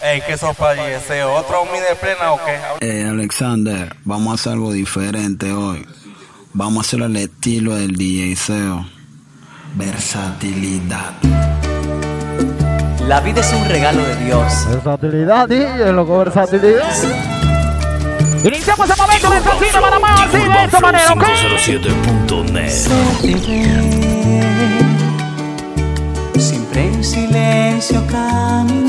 Ey, ¿qué sopa y ese otro mini de plena o qué? Eh, Alexander, vamos a hacer algo diferente hoy. Vamos a hacerlo al estilo del DJ Seo. Versatilidad. La vida es un regalo de Dios. Versatilidad, DJ, loco, versatilidad. Iniciamos el momento de Santino para más, así de esta manera, ¿ok? 507.net. Siempre en silencio el sol.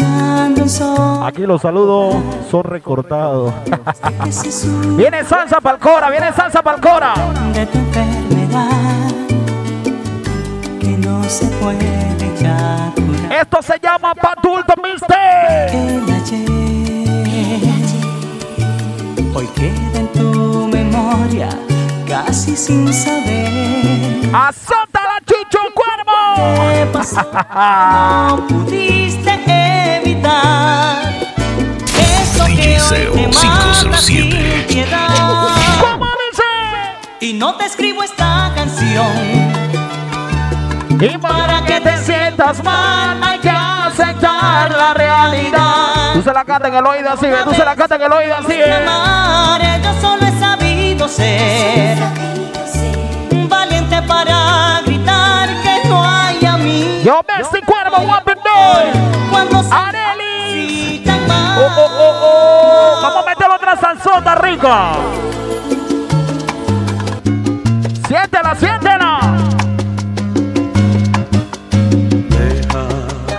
Aquí los saludos son recortados. Viene salsa pa'l cora, viene salsa pa'l cora. de tu enfermedad que no se puede ya curar. Esto se llama Padulto Mister. El ayer hoy queda en tu memoria casi sin saber ¡Azota la chicho cuervo! qué pasó. No pudiste evitar eso que hoy Seo te mata 507. sin piedad. ¿Cómo dice? Y no te escribo esta canción Y para que te sientas mal hay que aceptar la realidad. Tú se la canta en el oído así, ve, tú se la canta en el oído así, yo solo he sabido ser valiente para Yo Messi Cuervo, se Areli. Oh, oh, oh, oh. Vamos a meter otra salsota rica. Siéntela, siéntela. Deja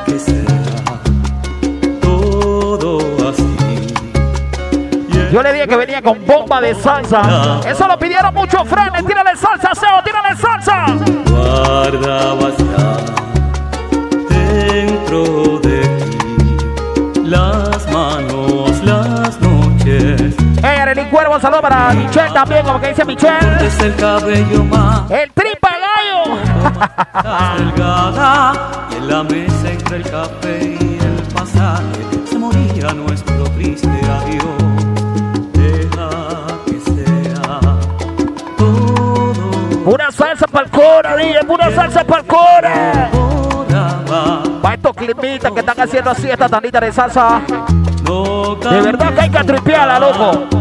que sea todo así. Yo le dije que venía con bomba de salsa. Eso lo pidieron muchos frenes. Tírale salsa, Seo, tírale salsa. Guardabas Cuervo, saludo para Michelle también, como que dice Michelle. Es el cabello más El tripa gallo. delgada y en la mesa entre el café y el pasaje se moría nuestro triste adiós. Deja que sea todo Pura salsa para el cora, DJ, pura salsa para el cora. Para estos climitas que están haciendo así esta tandita de salsa. De verdad que hay que tripearla, loco.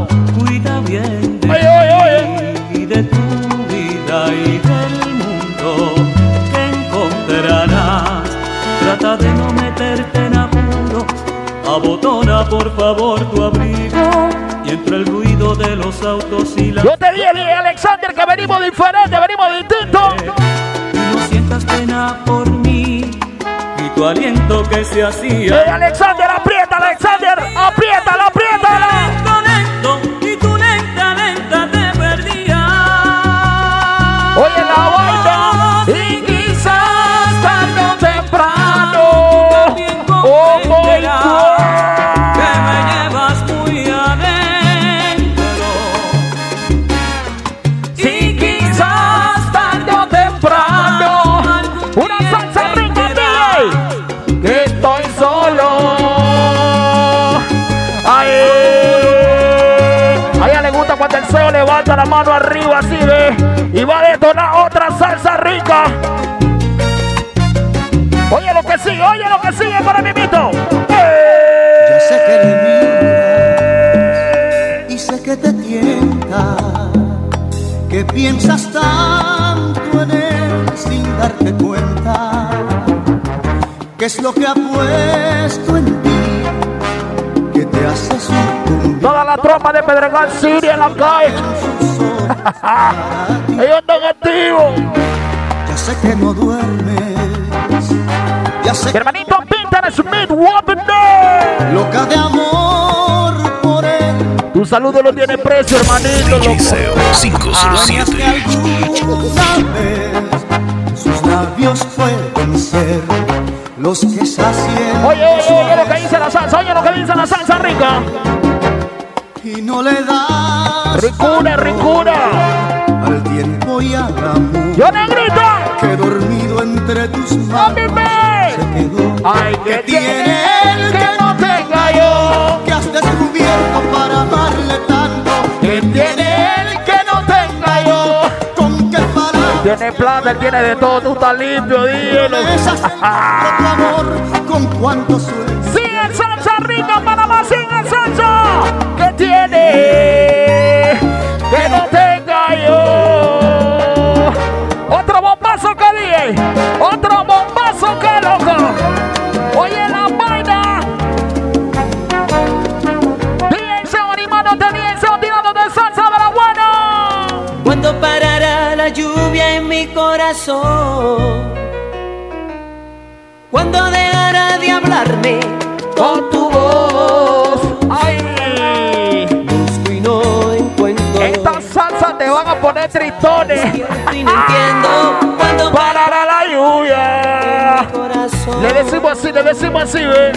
Favor tu abrigo y entre el ruido de los autos y la Yo te dije, Alexander, que venimos diferentes, venimos distintos. y no sientas pena por mí y tu aliento que se hacía DJ Alexander, aprieta, la mano arriba así ve y va a detonar otra salsa rica. Oye lo que sigue, oye lo que sigue para mi mito. Yo sé que le miras y sé que te tienta, que piensas tanto en él sin darte cuenta, que es lo que ha puesto en ti, tropa de Pedregal City en la calle. Ellos están activos. Ya sé que no duermes, ya sé hermanito Peter Smith, Woman Day. loca de amor por él. Tu saludo no tiene precio, hermanito. Loco. Seo Sueñas que 507. alguna vez sus labios pueden ser los que sacien Oye, oye, oye lo que dice la salsa, oye lo que dice la salsa rica. Y no le das Ricura, ricura. al tiempo y al amor Yo negrito. que dormido entre tus manos se quedó. Ay, que tiene él que no tenga yo. que has descubierto para amarle tanto Que tiene él que no tenga yo. con qué palabras Tiene plata, él tiene de todo, tú estás limpio, el tu amor con cuántos sueños mi corazón. Cuando dejará de hablarme con tu voz, ¡Ay! busco y no encuentro. Esta salsa te van a poner tristones. Y no entiendo cuando Parará la lluvia. Le decimos así, le decimos así, ¿ven?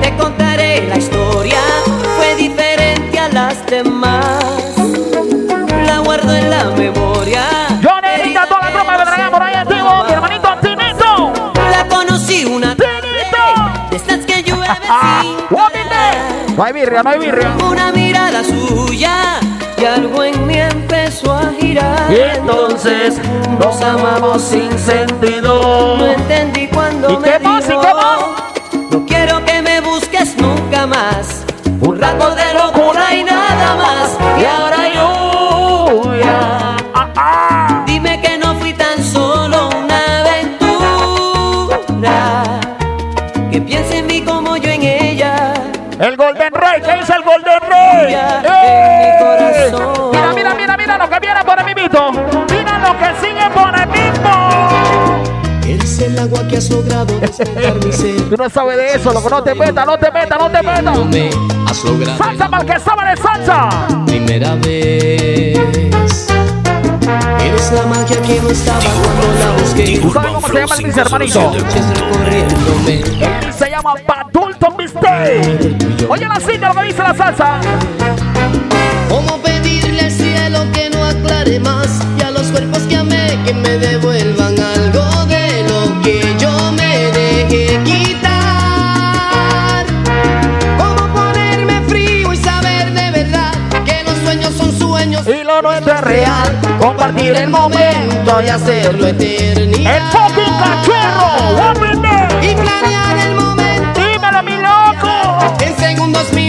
Te contaré la historia, fue diferente a las demás. La guardo en la memoria. No hay birria, no hay birria. Una mirada suya y algo en mí empezó a girar. Y entonces nos amamos sin sentido. No entendí cuando ¿Y me qué ¡Eh! Mira, mira, mira, mira lo que viene por el mimito. Mira lo que sigue por el mismo. Es el agua que has logrado despertar mi ser. Tú no sabes de eso, loco. No te metas, no te metas, no te metas. Salsa para el que sabe de salsa. primera vez. Eres la magia que no estaba cuando la busqué. ¿Tú sabes cómo se llama el dice, hermanito? Él se llama Mistake. Oye la cinta, lo que dice la salsa. ¿Cómo pedirle al cielo que no aclare más? Y a los cuerpos que amé que me devuelvan algo de lo que yo me dejé quitar. ¿Cómo ponerme frío y saber de verdad que los sueños son sueños Y lo nuestro es real. Compartir el momento y hacerlo. hacerlo eternidad? El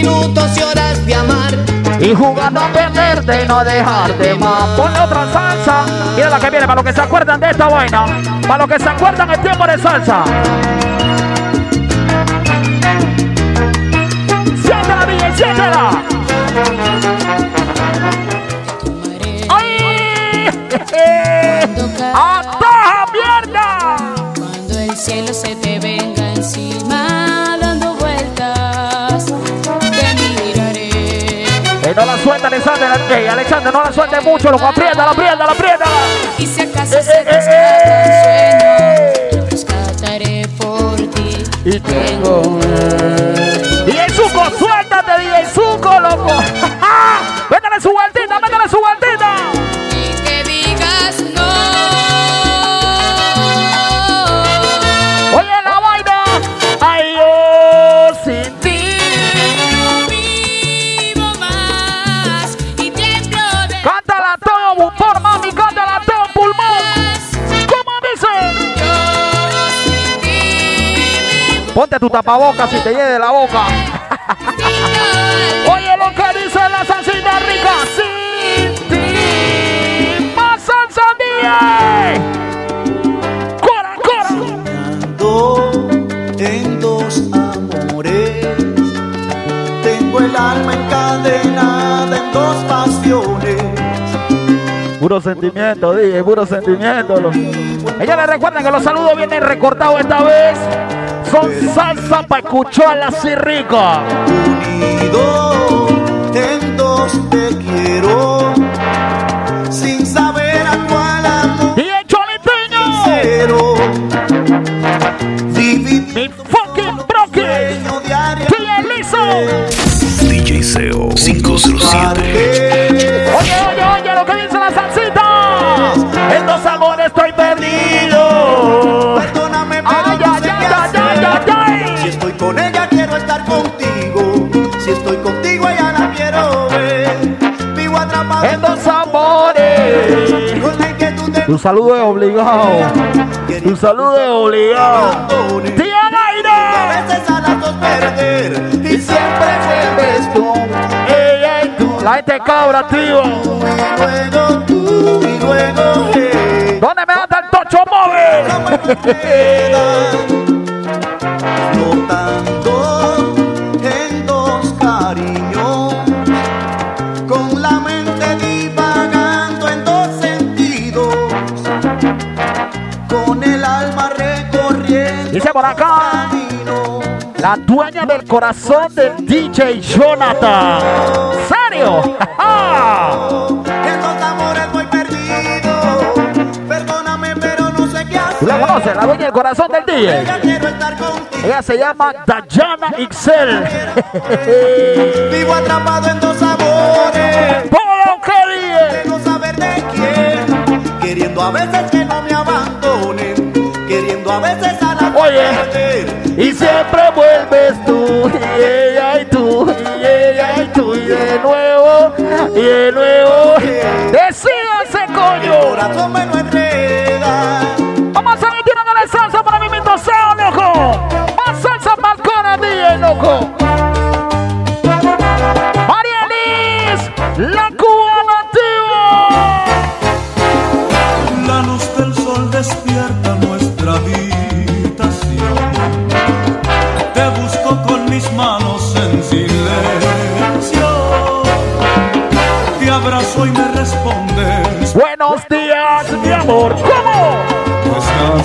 minutos y horas de amar. Y jugando a perderte y no dejarte más. Ponle otra salsa. Mira la que viene, para los que se acuerdan de esta vaina. Para los que se acuerdan el tiempo de salsa. Alexander. Ey, Alexander, no la suelte mucho, loco. Apriétala, apriétala, apriétala. Y si acaso Eh, se eh, te escapa eh, un sueño, lo rescataré por ti. Y tengo DJ Zuko, suéltate, DJ Zuko, loco. Ponte tu tapabocas si te lleve de la boca. Oye, lo que dice la salsita rica. Sin ti. Más salsa, DJ. Cora, cora. En dos amores. Tengo el alma encadenada en dos pasiones. Puro sentimiento, DJ, puro sentimiento. Ella le recuerda que los saludos vienen recortados esta vez. Son salsa para escucharla así rica. Unido de Tu saludo es obligado. Tu saludo es obligado. Tía A Naira. veces a las dos perder y siempre vuelves tú. Ella y tú. La gente cabra, tío. Y luego tú y luego él. ¿Dónde me anda el tocho móvil? Flotando acá. La dueña del corazón del DJ Jonathan. ¿Serio? En los amores voy perdido. Perdóname, pero no sé qué ¿Tú la conoces? La dueña del corazón del DJ. Ella se llama Dayana Ixel. Vivo atrapado en dos amores. ¡Polo que Quiero saber de quién. Queriendo a veces vuelves tú, y ella y tú, y ella y tú, y de nuevo, y de nuevo. Decídase, coño.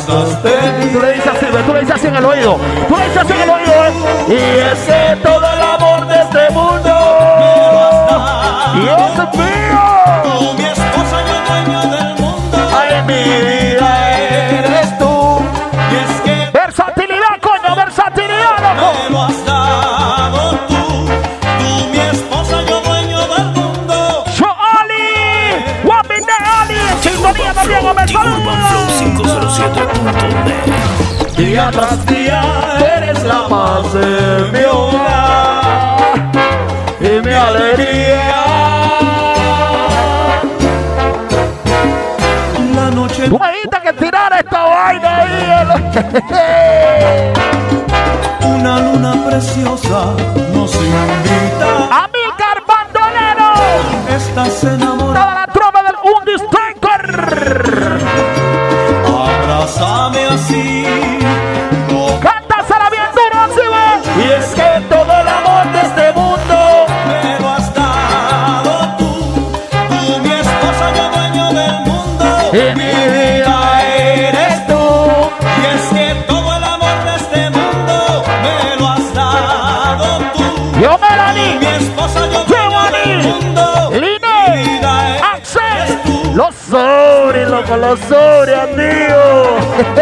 Tú le dices así, tú le dices así en el oído. Tú le dices así en el oído, ¿eh? Y es que todo el de mi hogar y mi alegría. La noche dijiste que tirara esta vaina ahí. Una luna preciosa sobres, tío.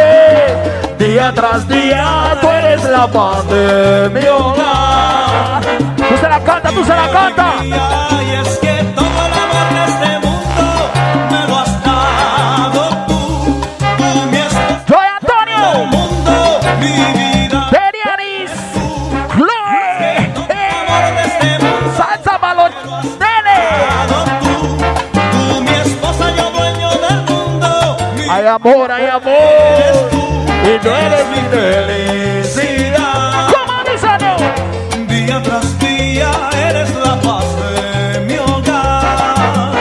Día tras día, tú eres la paz de mi hogar. Amor, eres tú. Y tú eres mi felicidad. ¿Cómo dice no? Día tras día eres la paz de mi hogar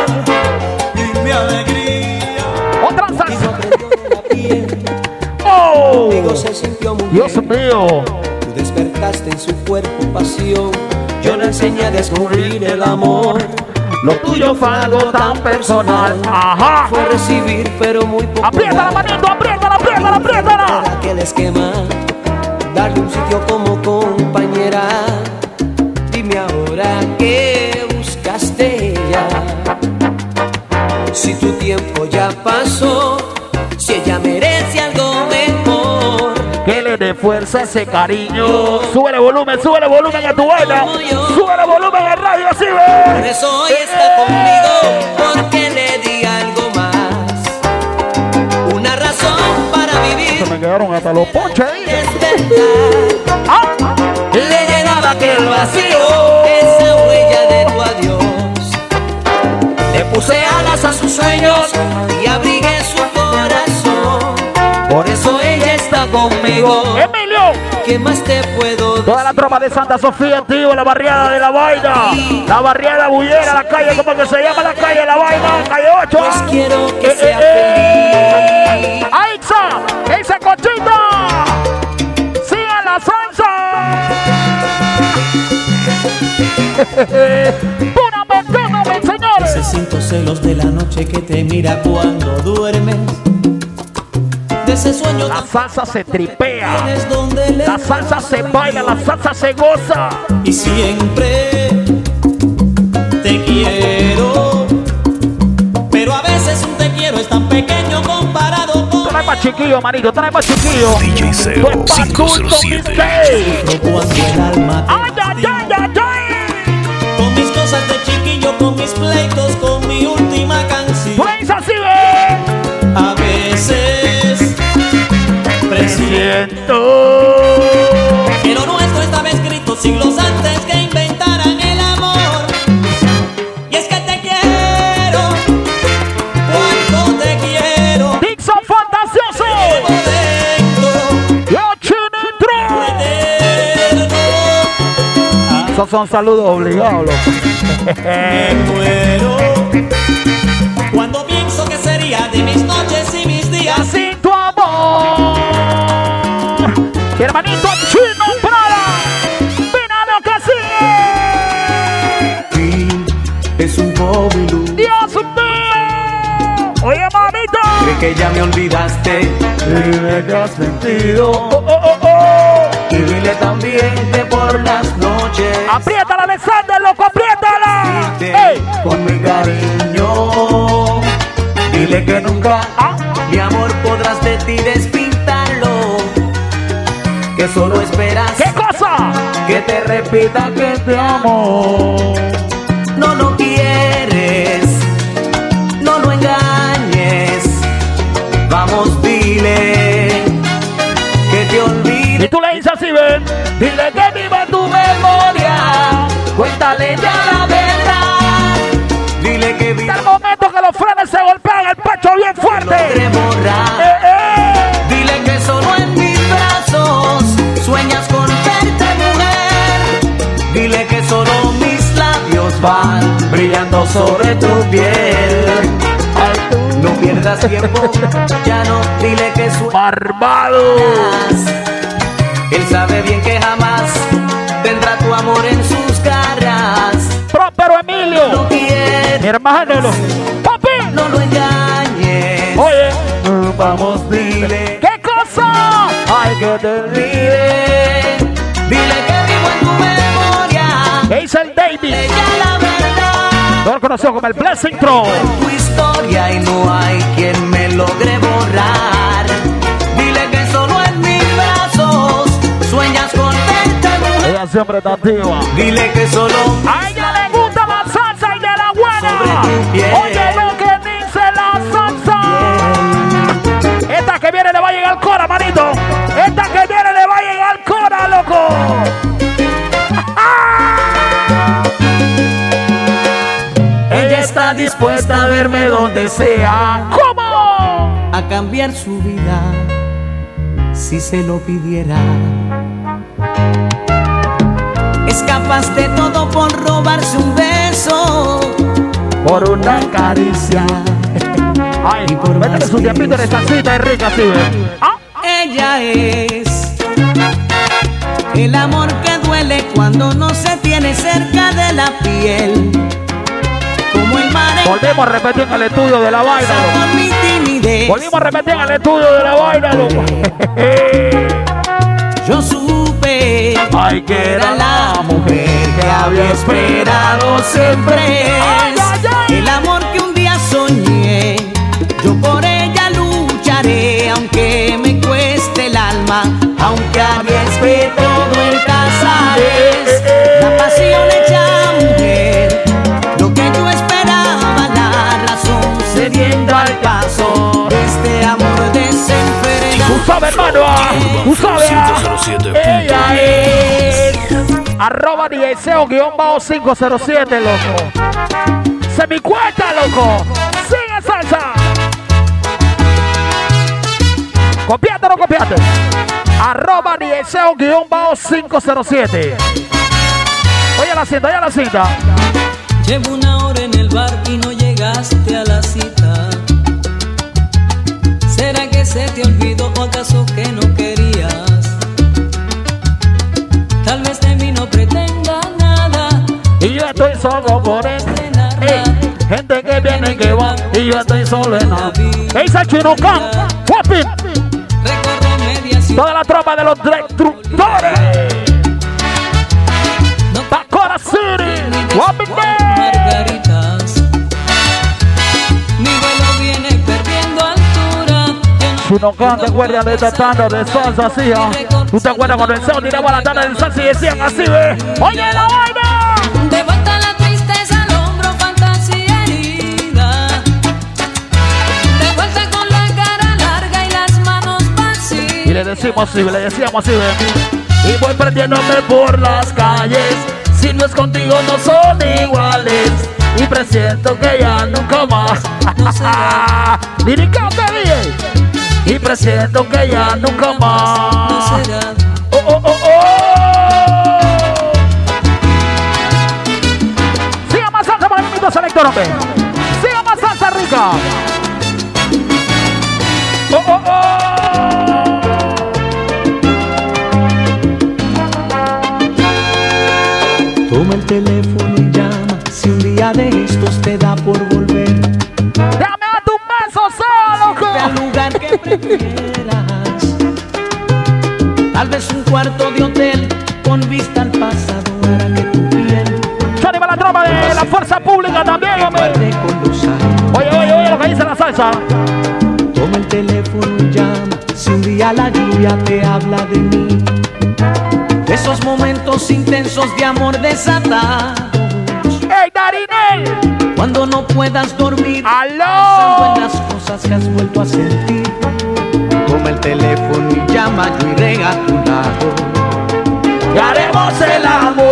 y mi alegría. Otra salsa. Oh. se sintió muy Dios bien. mío. Tú despertaste en su cuerpo pasión. Yo le enseñé a descubrir el amor. Lo tuyo fue algo tan personal. Ajá. Fue recibir, pero muy poco. Aprieta la manito, apriétala, apriétala, apriétala. Era aquel esquema. Darle un sitio como compañera. Dime ahora qué buscaste ya. Si tu tiempo ya pasó, fuerza a ese cariño. Súbele volumen, súbele volumen a tu vaina. Súbele volumen al radio, así Por ve. eso hoy está conmigo, porque le di algo más. Una razón para vivir. Se me quedaron hasta los ponches. Ah. Le llenaba aquel vacío, esa huella de tu adiós. Le puse alas a sus sueños y abrigué conmigo. Emilio. ¿Qué más te puedo Toda la tropa de Santa Sofía, tío, la barriada de la vaina. La barriada bullera, la calle, ¿cómo que se llama la calle? La vaina, calle 8. Pues quiero que Eh, sea eh, feliz. ¡Aixa! ¡Esa cochita! ¡Siga la salsa! ¡Pura bocana, mis señores! Siento celos de la noche que te mira cuando duermes. Ese sueño La salsa se tripea. La salsa se baila, la salsa se goza. y siempre te quiero. Pero a veces un te quiero es tan pequeño comparado con Trae más chiquillo, manito, trae más chiquillo. DJ espadulto 507. mistake. cuando el alma Esos son saludos obligados, loco. Me muero cuando pienso que sería de mis noches y mis días. Sin tu amor. Hermanito chino Prada. Mira lo que sigue. Es un luz. Dios mío. Oye, mamita. Cree que ya me olvidaste. Dime que has sentido. Oh, oh, oh, oh. Y dile también Apriétala, Alexander, loco, apriétala. te- ¡Ey! Con mi cariño. Dile que nunca, Ah. mi amor, podrás de ti despintarlo. Que solo esperas ¿Qué cosa? que te repita que te amo. Cuéntale ya la verdad. Dile que viva el momento que los frenes se golpean el pecho bien fuerte. Eh, eh. Dile que solo en mis brazos sueñas con verte mujer. Dile que solo mis labios van brillando sobre tu piel. No pierdas tiempo, ya no. Dile que Barbado. sueñas. Él sabe bien que jamás tendrá tu amor en sus hermano. Papi. no lo engañes. Oye. Vamos, dile. ¿Qué cosa? Ay, que te Dile, dile que vivo en tu memoria. ¿Qué dice el David? Ella la verdad. No lo conoció como el Blessing Throne. Tu historia y no hay quien me logre borrar. Dile que solo en mis brazos sueñas con verte mujer. Ella siempre está activa. Dile que solo A Oye lo que dice la salsa. Esta que viene le va a llegar cora, manito. Esta que viene le va a llegar cora, loco. ella está dispuesta a verme donde sea. ¿Cómo? A cambiar su vida si se lo pidiera. Es capaz de todo por robarse un beso. Por una caricia. Ay, Y por métele su tiempito en esta cita, es rica, sí, ¿ves? Ah, Ella es el amor que duele cuando no se tiene cerca de la piel. Como el mar en volvemos a repetir en el estudio de la vaina. Volvimos a repetir en el estudio de la vaina, loco. Yo supe Ay, que era la mujer que había esperado siempre. Hermano, tú sabes. ah. 507. Ella es arroba DSO guion bajo 507, loco. Se mi cuenta, loco. Sigue salsa. Copiate o no copiate. Arroba DSO guion bajo 507. Oye la cinta, oye la cinta. Llevo una hora en el bar y no llegaste a la cita. ¿Será que se te olvidó acaso que no querías? Tal vez de mí no pretenda nada. Y yo estoy solo por él. Ey, gente que viene que va. Y yo estoy solo en la. ¿Qué dice el chino Can? Guapi. Toda la tropa de los destructores. Ya no Si no canta, guardia de tratando de salsa así, ¿ah? ¿Tú te acuerdas cuando el sol tiraba la tarde de salsa y decían así, ve? ¡Oye la vaina! De vuelta la tristeza al hombro, fantasía herida. De vuelta con la cara larga y las manos Y vacías. le decimos así, le decíamos así, ve. Y voy perdiéndome por las calles. Si no es contigo, no son iguales. Y presiento que ya nunca más. Liricate, DJ. Y presiento que ya nunca No más. será. Oh, oh, oh, oh. Siga más salsa para el minuto selector, hombre. Siga más salsa rica. Oh, oh, oh. Toma el teléfono y llama si un día de estos te al lugar que prefieras. Tal vez un cuarto de hotel con vista al pasado hará que tu piel Johnny va la tropa de la fuerza pública también, hombre. Oye, oye, oye lo que dice la salsa. Toma el teléfono y llama si un día la lluvia te habla de mí. De esos momentos intensos de amor desatados. Cuando no puedas dormir ¡Aló! pensando en las cosas que has vuelto a sentir. Toma el teléfono y llama, yo iré a tu lado. Y haremos el amor.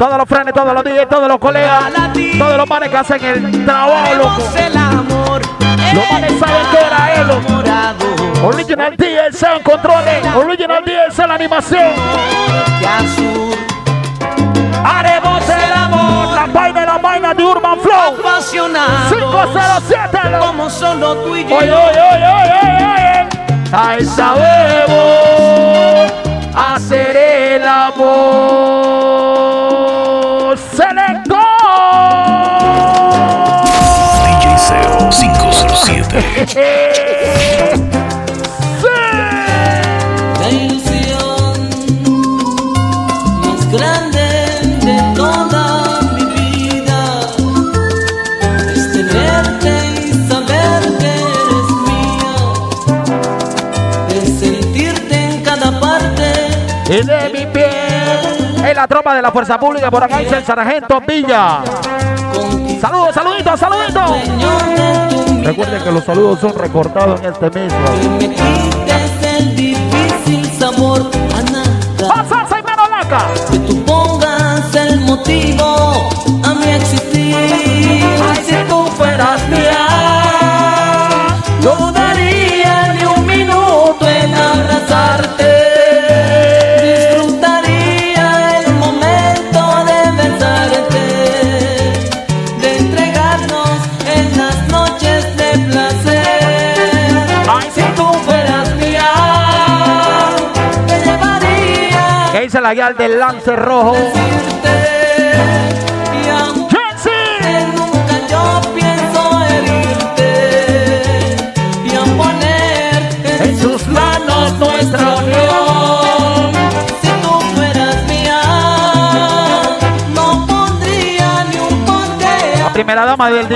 Todos los frenes, todos los DJs, todos los colegas, todos los manes que hacen el trabajo, loco. El amor. Los manes saben que era él, loco. Original DLC en controles, Original DLC en la animación. Haremos el amor, la vaina, la vaina de Urban Flow. Apasionados 507, loco. como solo tú y yo. Oye, oye, oye, oye. Ahí sabemos hacer el amor. Selector. DJ Seo 507. de la Fuerza Pública, por acá dice el Sargento Villa. Saludos, saluditos, saluditos. Recuerden que los saludos son recortados en este mismo. que me quites el difícil sabor a nada. ¡Pasa, y laca! que tú pongas el motivo a mi existir. Pondría ni un porqué. La primera dama del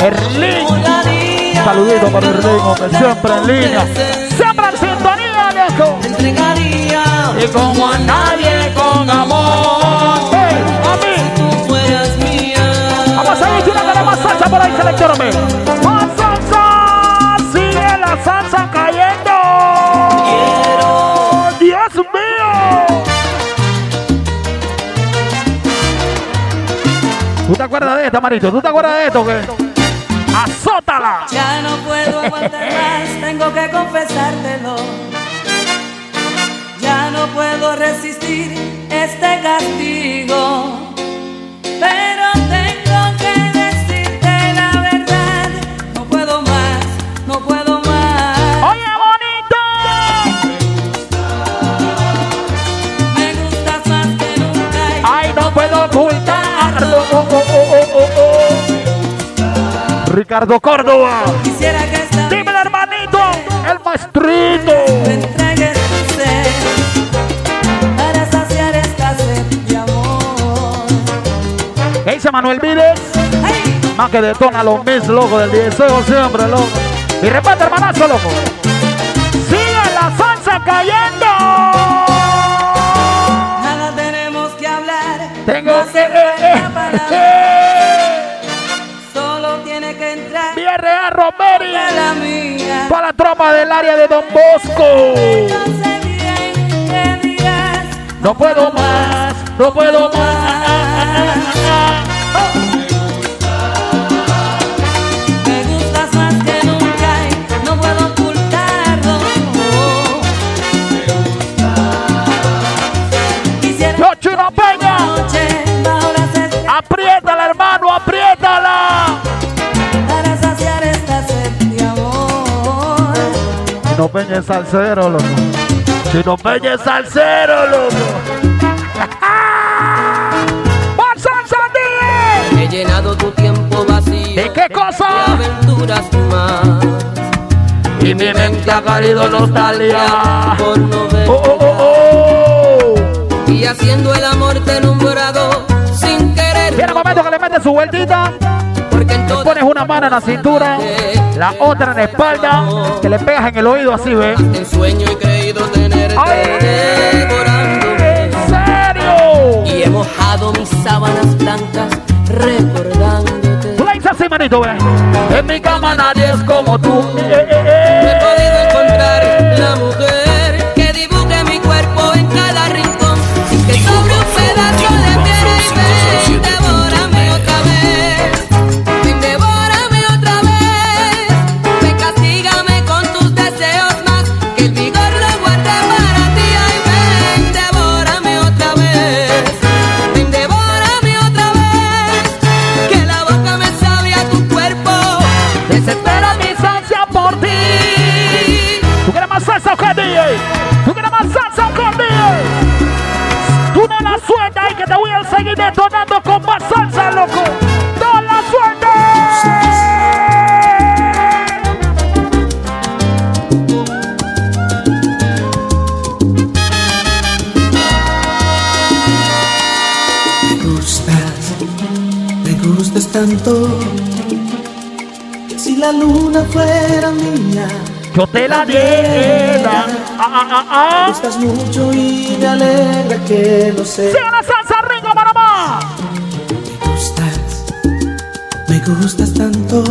Erlín. Volaría, Saludito para Erlín, hombre, siempre en línea. Siempre en sintonía, viejo. entregaría Y como a nadie con amor. ¡Hey, mami! si tú fueras mía. Vamos a ir tirando más salsa por ahí, selectórame. ¡Más salsa! ¡Sigue la salsa cayendo! Quiero ¡Dios mío! ¿Tú te acuerdas de esto, Marito? ¿Tú te acuerdas de esto? que ¡Azótala! Ya no puedo aguantar más, tengo que confesártelo puedo resistir este castigo, pero tengo que decirte la verdad, no puedo más, no puedo más. Oye, bonito. Me gustas gusta más que nunca. Y Ay, no, puedo ocultarlo. Oh, oh, oh, oh, oh. Ricardo Córdoba. Quisiera que Dime, hermanito, el maestrito. Manuel Vides? Más que detona los mis, loco, del deseo siempre, loco. Y reparte, hermanazo, loco. Sigue la salsa cayendo. Nada tenemos que hablar. Tengo no que... falta palabras. Solo tiene que entrar Romeri. a la. Para la tropa del área de Don Bosco. No puedo más, no puedo más. Chino Peña es salsero, loco. Chino Peña es salsero, loco. ¡Más salsa, DJ! He llenado tu tiempo vacío ¿Y qué cosa? de aventuras más. Y mi mente ha caído nostalgia. Por no ver Oh, oh, oh, oh. y haciendo el amor te he nombrado sin querer. El momento que le metes su vueltita. Pones una mano en la cintura, la otra en la espalda, que le pegas en el oído así, ¿ves? en sueño he creído tenerte ¡Ay! devorándome. ¿En serio? Y he mojado mis sábanas blancas recordándote. Tú la así, manito, ¿ves? En mi cama nadie es como tú. Eh, eh, eh, fuera mía, Yo te la diera. Ah, ah, ah, me ah. gustas mucho y me alegra que lo sé. ¡Sigue la salsa, Ringo, Panamá! Me gustas, me gustas tanto.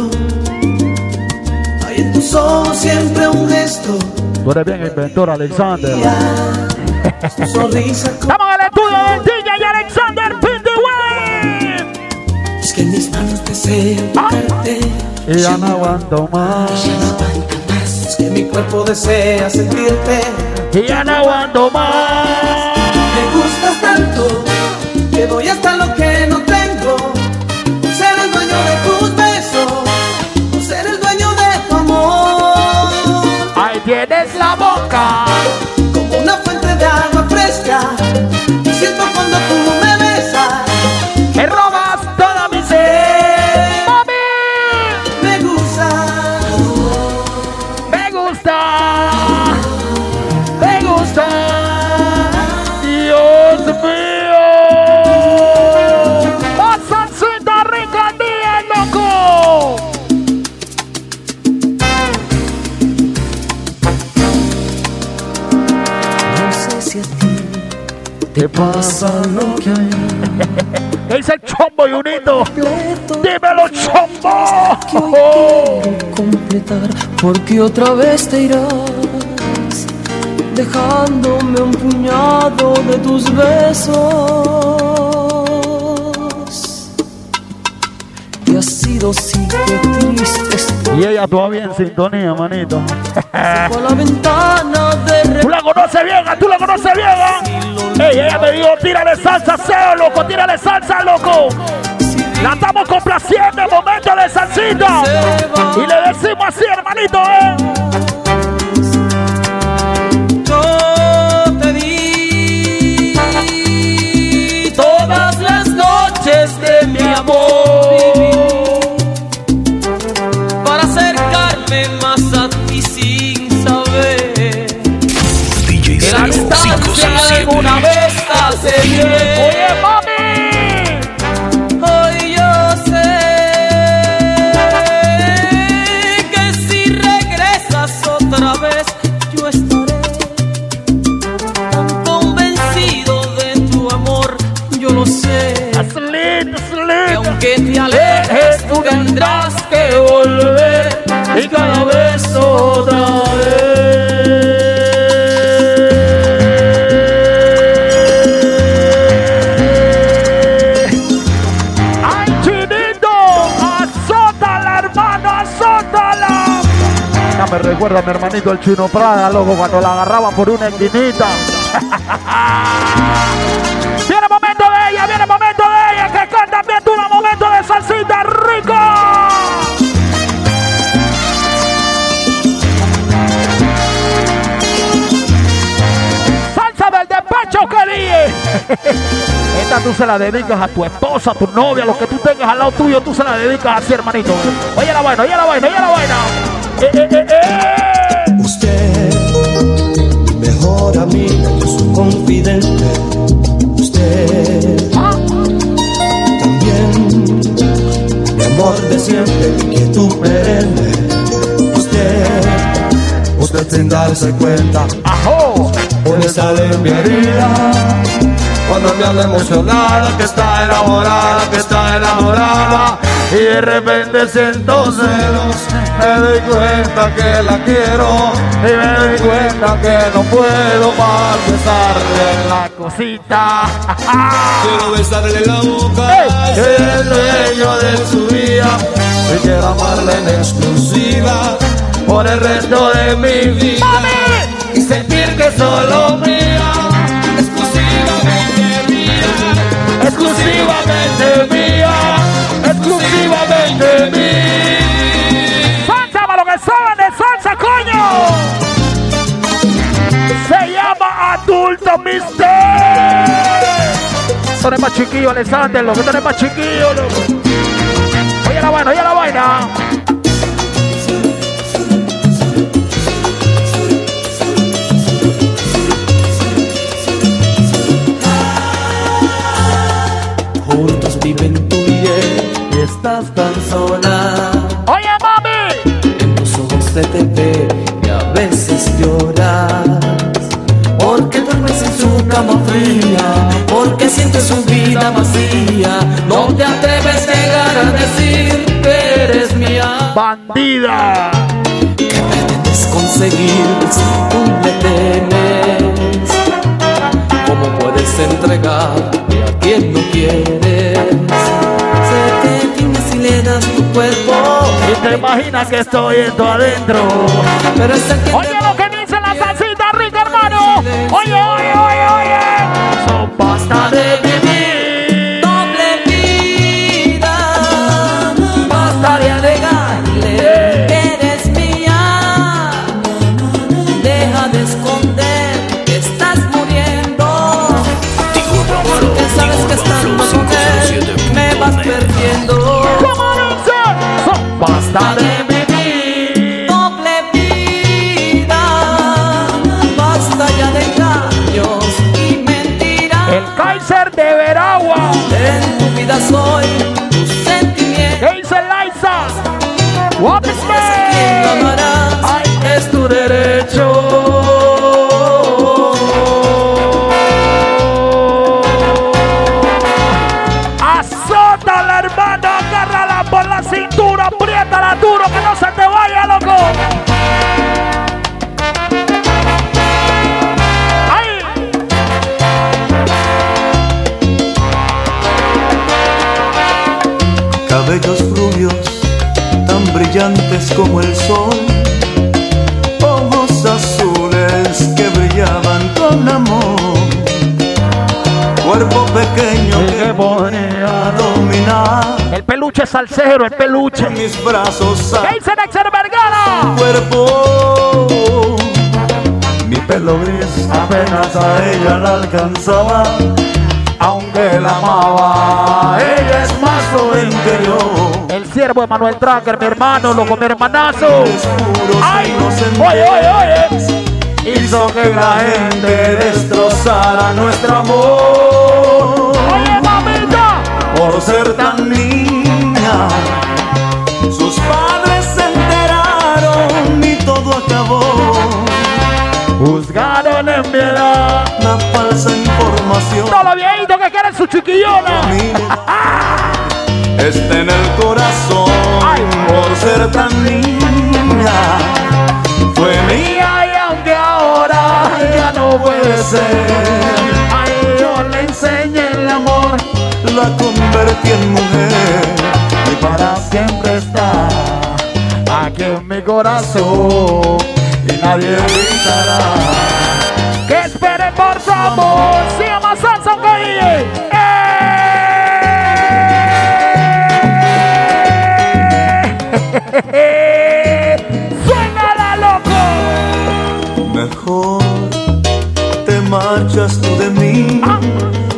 Hay en tus ojos siempre un gesto. Tú eres bien inventor, Alexander. Tu sonrisa Estamos en el estudio del DJ Alexander Pindiway. es que mis manos desean tocarte. Y ya no aguanto más. Es que mi cuerpo desea sentirte. Y ya no aguanto más. Me gustas tanto que doy hasta pasa lo que hay? ¿Qué dice el chombo, Junito? ¡Dímelo, chombo! que hoy quiero completar, porque otra vez te irás, dejándome un puñado de tus besos. Y ha sido sí que triste Y ella todavía en sintonía, manito. Tú la conoces bien, ah, tú la conoces bien, ¿ah? Ey, ella me dijo, tírale salsa, seo, loco, tírale salsa, loco. La estamos complaciendo en momento de salsita. Y le decimos así, hermanito, ¿eh? Recuerda a mi hermanito el chino Prada, loco, cuando la agarraba por una esquinita. viene el momento de ella, viene el momento de ella, que canta bien tú un momento de salsita rico. Salsa del despacho que dije. Esta tú se la dedicas a tu esposa, a tu novia, a los que tú tengas al lado tuyo, tú se la dedicas así, hermanito. Oye la vaina, oye la vaina, oye la vaina. Eh, eh. Confidente. Usted, también, mi amor de siempre, mi inquietud perenne. Usted, usted sin darse cuenta, ¡Ajo! puede sale en mi herida. Cuando me habla emocionada, que está enamorada, que está enamorada. Y de repente siento celos. Me doy cuenta que la quiero Y me doy cuenta que no puedo más besarle la cosita. Quiero besarle la boca, ¡Ey! ser el dueño de su vida. Y quiero amarla en exclusiva por el resto de mi vida. Y sentir que solo mía, exclusivamente mía, Exclusivamente mía. Mister. Esto no es más chiquillo, Alexander. Lo que esto no es más chiquillo. Oye la vaina, oye la vaina. juntos viven tú y él. Y estás tan sola. Oye, mami. En tus ojos se te porque sientes su vida vacía. No te atreves a llegar a decir que eres mía. Bandida. ¿Qué pretendes conseguir si tú le temes? ¿Cómo puedes entregarte a quien no quieres? Sé que tienes y le das tu cuerpo. Y te imaginas que estoy en tu adentro. Pero es el que te Oye lo que dice la salsita rica, hermano. Oye, de vivir. Doble vida, basta ya de engaños y mentiras. El Kaiser de Veragua. En tu vida soy brillantes como el sol, ojos azules que brillaban con amor, cuerpo pequeño que podía dominar El peluche salsero, el peluche. mis brazos a ¿Qué dice Nexer Vergara? cuerpo. Mi pelo gris apenas a ella la alcanzaba, aunque la amaba, ella es más joven que yo. Siervo de Manuel Tracker, mi hermano, loco, mi hermanazo. ¡Ay! Oye, oye, oye. hizo que la gente destrozara nuestro amor Oye, mamita. por ser tan niña. Sus padres se enteraron y todo acabó. Juzgaron en piedad. La falsa información No lo viejito que quieren su chiquillona. está en el corazón por ser tan linda. Fue mía y aunque ahora ya no puede ser. Ay, yo le enseñé el amor, la convertí en mujer y para siempre está aquí en mi corazón y nadie evitará que espere por su amor. Siga más salsa, ¡Suénala, loco! Mejor te marchas tú de mí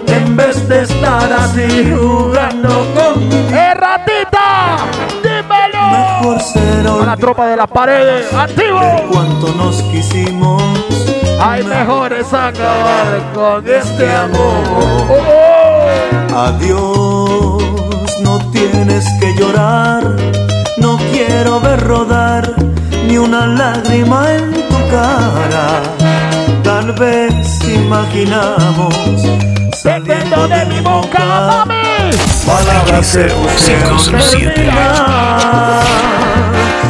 en vez de estar así jugando conmigo. ¡Eh, ratita! ¡Dímelo! Mejor ser A la tropa de las paredes, activo. cuánto nos quisimos. Hay mejores acabar con este amor. Oh, oh. Adiós, no tienes que llorar. No quiero ver rodar ni una lágrima en tu cara. Tal vez imaginamos saliendo de mi boca, mami. Palabras que.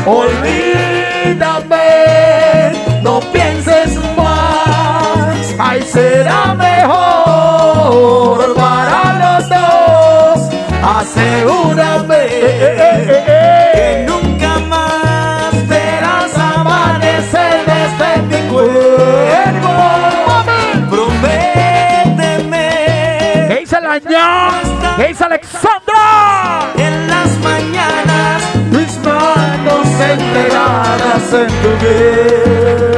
Olvídame, no pienses más. Ay, será mejor para los dos. Asegúrame ¿Qué dice Alexandra? En las mañanas mis manos entregadas en tu piel.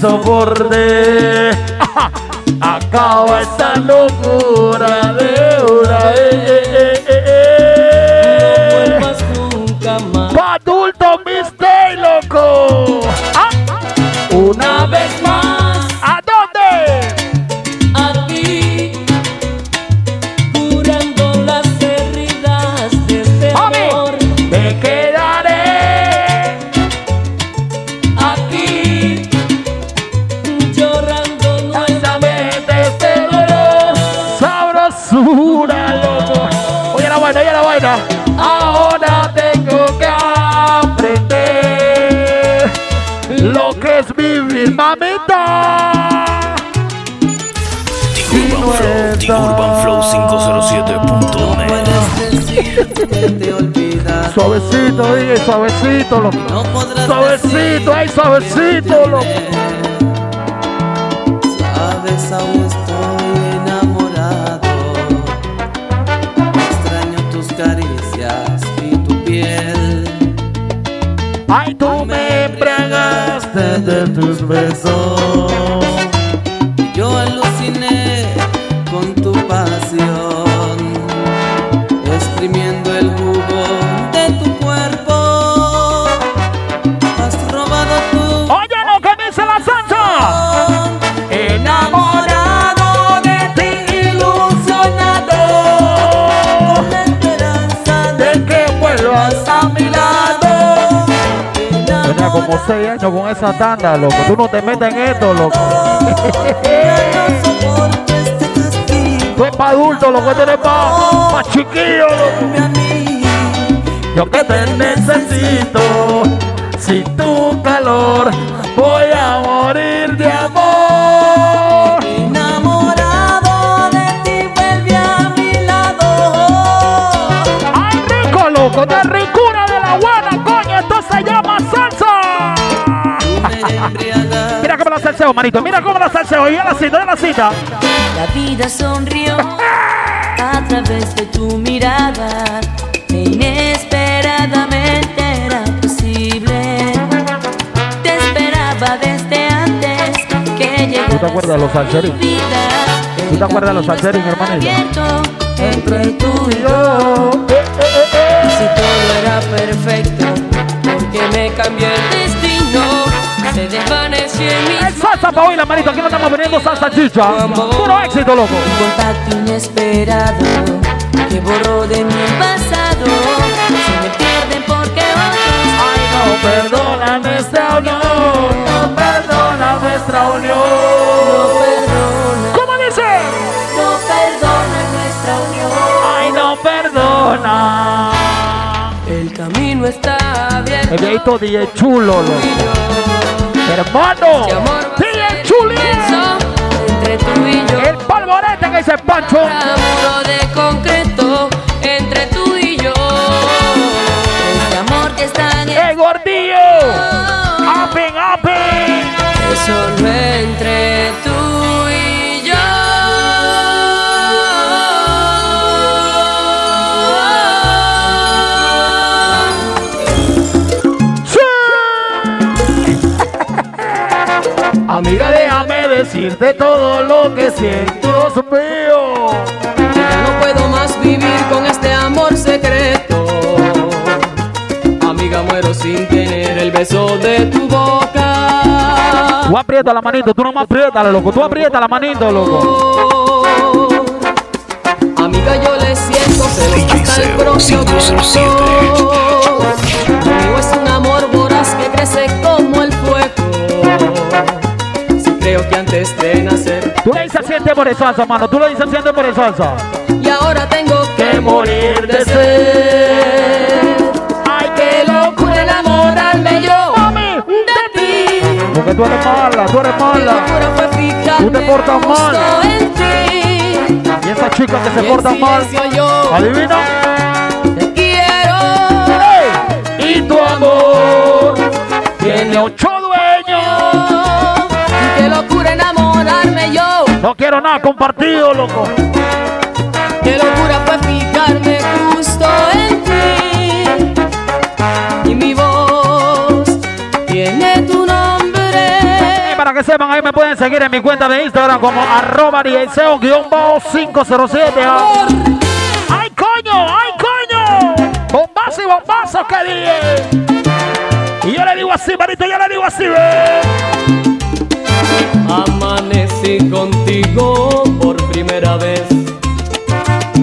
Soporte. Acaba esta locura Suavecito, dije, suavecito, loco. Suavecito, ay, suavecito, loco. Sabes, aún estoy enamorado. Extraño tus caricias y tu piel. Ay, tú me embriagaste de tus besos. Como seis años con esa tanda, loco. Tú no te metes en esto, loco. Tú es pa' adulto, lo que tú eres pa', pa chiquillo, loco. Yo que te necesito, sin tu calor voy a morir de amor. Enamorado de ti, vuelve a mi lado. ¡Ay, rico, loco! ¡De ricura de la buena, salseo, manito. Mira cómo la salseo. Y ya la cita, ya la cita. La vida sonrió a través de tu mirada. E inesperadamente era posible. Te esperaba desde antes que ¿Tú te acuerdas los salseros? ¿Tú te acuerdas de los salseros, mi hermanito? abierto entre tú y yo. Si todo era perfecto, porque me cambió el destino. Se desvaneció en mi El salsa pa' hoy, la manito. Aquí no estamos vendiendo salsa chicha. Puro éxito, loco. Un contacto inesperado que borró de mi pasado. Se me pierden porque otros. Ay, no perdona nuestra unión. No perdona nuestra unión. El viejito DJ chulo, loco. Hermano. DJ chuli. Entre tú y yo. El polvorete que dice Pancho. muro de concreto entre tú y yo. Este amor que está en ¡El gordillo! ¡Apen, apen! Solo entre tú Amiga, déjame decirte todo lo que siento, Dios mío. Ya no puedo más vivir con este amor secreto. Amiga, muero sin tener el beso de tu boca. Tú aprieta la manito, tú no más apriétala, loco. Tú aprieta la manito, loco. Amiga, yo le siento celos hasta el propio viento. Conmigo es un amor voraz que crece. Si creo que antes de nacer Tú le dices siente por salsa, mano. Tú le dices siente por salsa. y ahora tengo que Que morir de sed. Ay, Qué locura enamorarme yo Mami. de ti. Porque tú eres mala, tú eres mala. Tú te portas mal. en ti. Y esa chica que se porta mal. yo Adivina. te quiero. Y tu amor tiene ocho. Qué locura enamorarme yo. No quiero nada compartido, loco. Qué locura fue fijarme justo en ti. Y mi voz tiene tu nombre. Y para que sepan, ahí me pueden seguir en mi cuenta de Instagram como arroba DSEO-507. ¿ah? ¡Ay, coño! ¡Ay, coño! ¡Bombazo y bombazo que dije! Y yo le digo así, manito, yo le digo así, ve. Amanecí contigo por primera vez.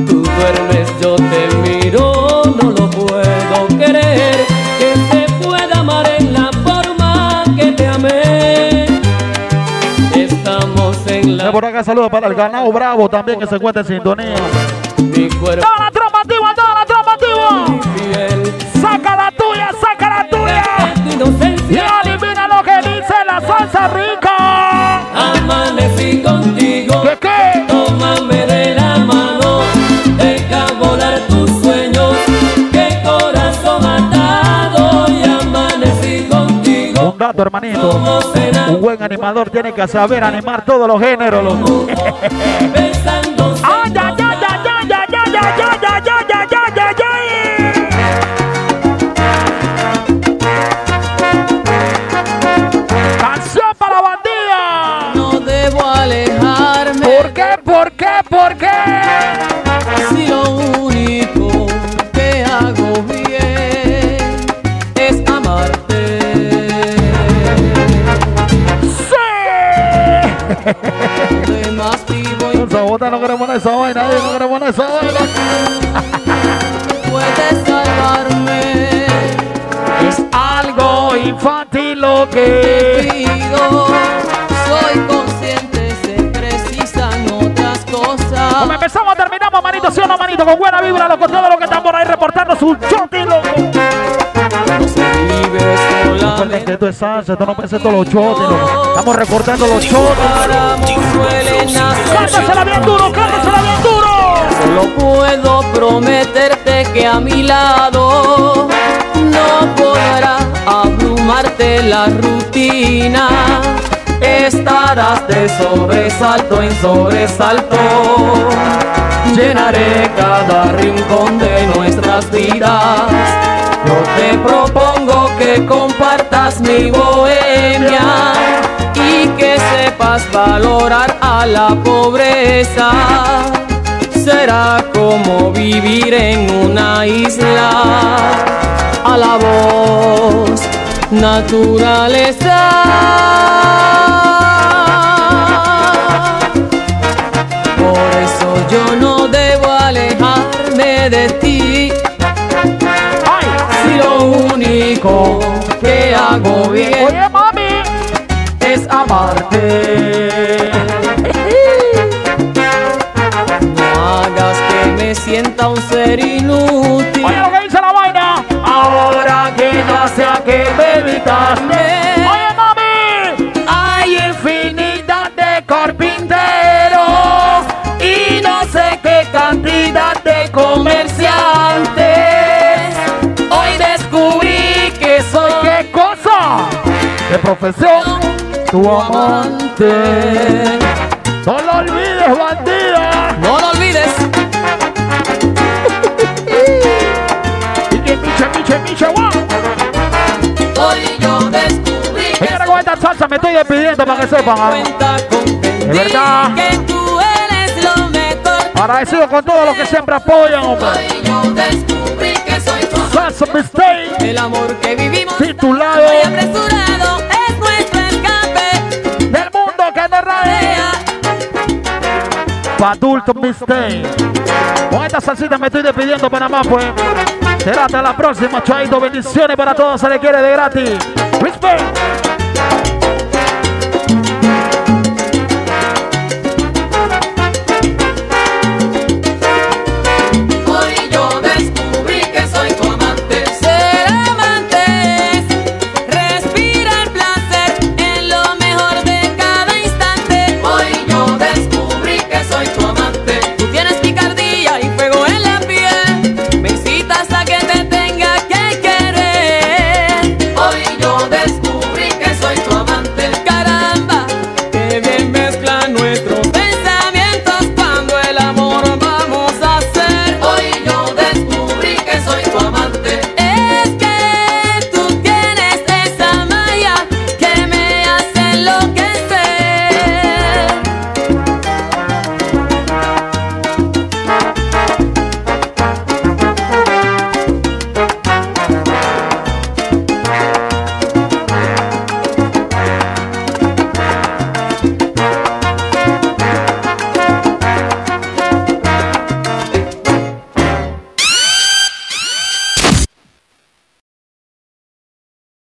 Tú duermes, yo te miro, no lo puedo creer. Que se pueda amar en la forma que te amé. Estamos en la Por acá saludos para el ganado bravo también que se encuentra en sintonía. mi cuerpo hermanito. Un buen animador tiene que saber animar todos los géneros, loco. ¡Ay, ay, ay, ay, ay, ay, ay, ay, ay, ay, ay, ay, ay, ay! ¡Canción para la bandida! No debo alejarme. ¿Por qué? ¿Por qué? ¿Por qué? Si no queremos esa vaina, nadie no queremos esa vaina. puedes salvarme. Es algo infantil lo Te que... pido, soy consciente, se precisan otras cosas. Como empezamos, terminamos, manito, ¿sí o no, manito? Con buena vibra, loco, todo lo que están por ahí reportando su choti, loco. No que esto es salsa, esto no pensé todos los chotes, loco. Estamos recortando los chotes. ¡Cántasela bien duro, cántasela bien duro! Solo puedo prometerte que a mi lado no podrá abrumarte la rutina. estarás de sobresalto en sobresalto. Llenaré cada rincón de nuestras vidas. Yo te propongo compartas mi bohemia y que sepas valorar a la pobreza. Será como vivir en una isla a la voz naturaleza. Por eso yo no debo alejarme de ti. Único que hago bien es amarte. No hagas que me sienta un ser inútil. Oye lo que dice la vaina. Ahora que ya sé a qué me evitaste. Tu amante. No lo olvides, bandida. No lo olvides. Miche, miche, miche, wow. Hoy yo descubrí Señora, con esta salsa me estoy despidiendo para que sepan. De verdad. que tú eres lo mejor. Agradecido con todos los que siempre apoyan, hombre. Hoy yo descubrí que soy tu Salsa Mistake. El amor que vivimos Titulado Pa' adultos Mistake. Con esta salsita me estoy despidiendo, Panamá, pues. Será hasta la próxima, Chaito. Bendiciones para todos. Se le quiere de gratis. Respect.